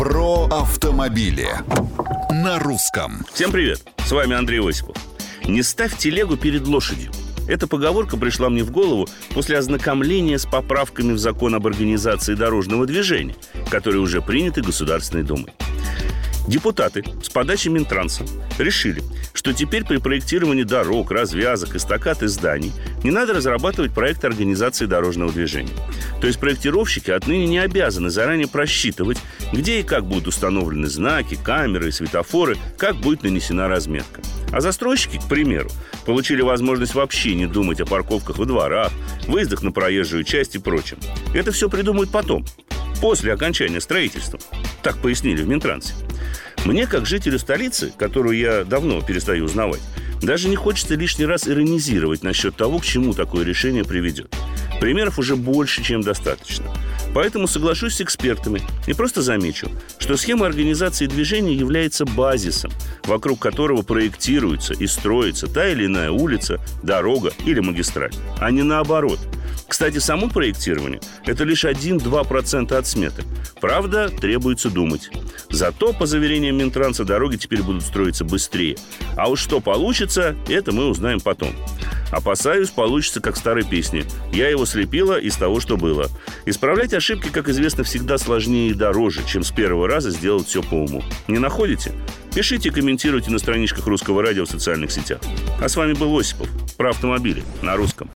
Про автомобили на русском. Всем привет! С вами Андрей Осипов. Не ставь телегу перед лошадью. Эта поговорка пришла мне в голову после ознакомления с поправками в закон об организации дорожного движения, которые уже приняты Государственной Думой. Депутаты с подачи Минтранса решили, что теперь при проектировании дорог, развязок, эстакад и зданий не надо разрабатывать проект организации дорожного движения. То есть проектировщики отныне не обязаны заранее просчитывать, где и как будут установлены знаки, камеры светофоры, как будет нанесена разметка. А застройщики, к примеру, получили возможность вообще не думать о парковках во дворах, выездах на проезжую часть и прочем. Это все придумают потом, после окончания строительства. Так пояснили в Минтрансе. Мне, как жителю столицы, которую я давно перестаю узнавать, даже не хочется лишний раз иронизировать насчет того, к чему такое решение приведет. Примеров уже больше, чем достаточно. Поэтому соглашусь с экспертами и просто замечу, что схема организации движения является базисом, вокруг которого проектируется и строится та или иная улица, дорога или магистраль, а не наоборот – кстати, само проектирование – это лишь 1-2% от сметы. Правда, требуется думать. Зато, по заверениям Минтранса, дороги теперь будут строиться быстрее. А уж что получится, это мы узнаем потом. Опасаюсь, получится как старой песне. Я его слепила из того, что было. Исправлять ошибки, как известно, всегда сложнее и дороже, чем с первого раза сделать все по уму. Не находите? Пишите и комментируйте на страничках Русского радио в социальных сетях. А с вами был Осипов про автомобили на русском.